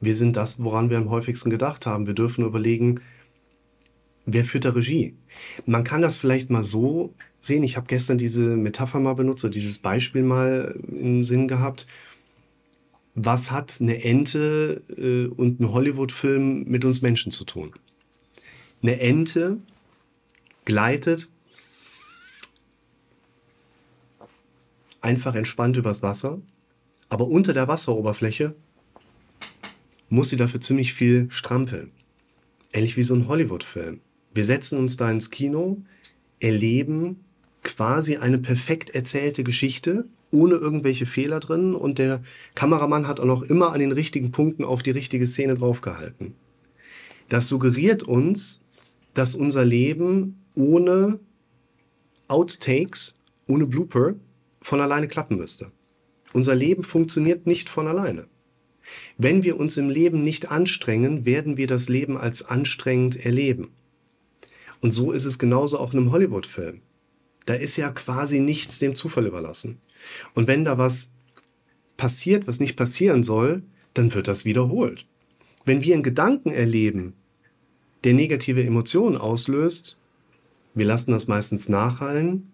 Wir sind das, woran wir am häufigsten gedacht haben. Wir dürfen überlegen, wer führt da Regie? Man kann das vielleicht mal so sehen. Ich habe gestern diese Metapher mal benutzt oder dieses Beispiel mal im Sinn gehabt. Was hat eine Ente äh, und ein Hollywood-Film mit uns Menschen zu tun? Eine Ente gleitet einfach entspannt übers Wasser, aber unter der Wasseroberfläche muss sie dafür ziemlich viel strampeln. Ähnlich wie so ein Hollywood-Film. Wir setzen uns da ins Kino, erleben quasi eine perfekt erzählte Geschichte, ohne irgendwelche Fehler drin und der Kameramann hat auch noch immer an den richtigen Punkten auf die richtige Szene draufgehalten. Das suggeriert uns, dass unser Leben ohne Outtakes, ohne Blooper von alleine klappen müsste. Unser Leben funktioniert nicht von alleine. Wenn wir uns im Leben nicht anstrengen, werden wir das Leben als anstrengend erleben. Und so ist es genauso auch in einem Hollywood-Film. Da ist ja quasi nichts dem Zufall überlassen. Und wenn da was passiert, was nicht passieren soll, dann wird das wiederholt. Wenn wir einen Gedanken erleben, der negative Emotionen auslöst, wir lassen das meistens nachhallen,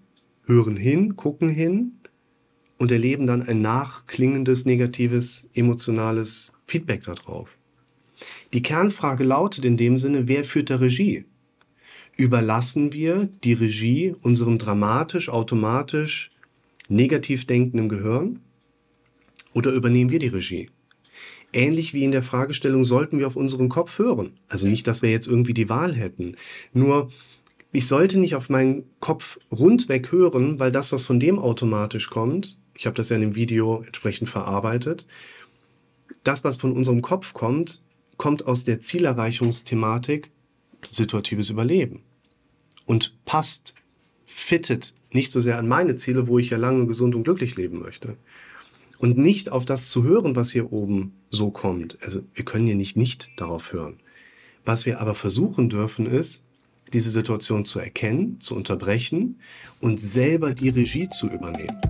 hören hin, gucken hin und erleben dann ein nachklingendes, negatives, emotionales Feedback darauf. Die Kernfrage lautet in dem Sinne, wer führt der Regie? Überlassen wir die Regie unserem dramatisch, automatisch, negativ denkenden Gehirn oder übernehmen wir die Regie? Ähnlich wie in der Fragestellung, sollten wir auf unseren Kopf hören? Also nicht, dass wir jetzt irgendwie die Wahl hätten. Nur ich sollte nicht auf meinen Kopf rundweg hören, weil das, was von dem automatisch kommt, ich habe das ja in dem Video entsprechend verarbeitet, das, was von unserem Kopf kommt, kommt aus der Zielerreichungsthematik situatives Überleben und passt, fittet nicht so sehr an meine Ziele, wo ich ja lange gesund und glücklich leben möchte. Und nicht auf das zu hören, was hier oben so kommt. Also wir können hier nicht nicht darauf hören. Was wir aber versuchen dürfen, ist, diese Situation zu erkennen, zu unterbrechen und selber die Regie zu übernehmen.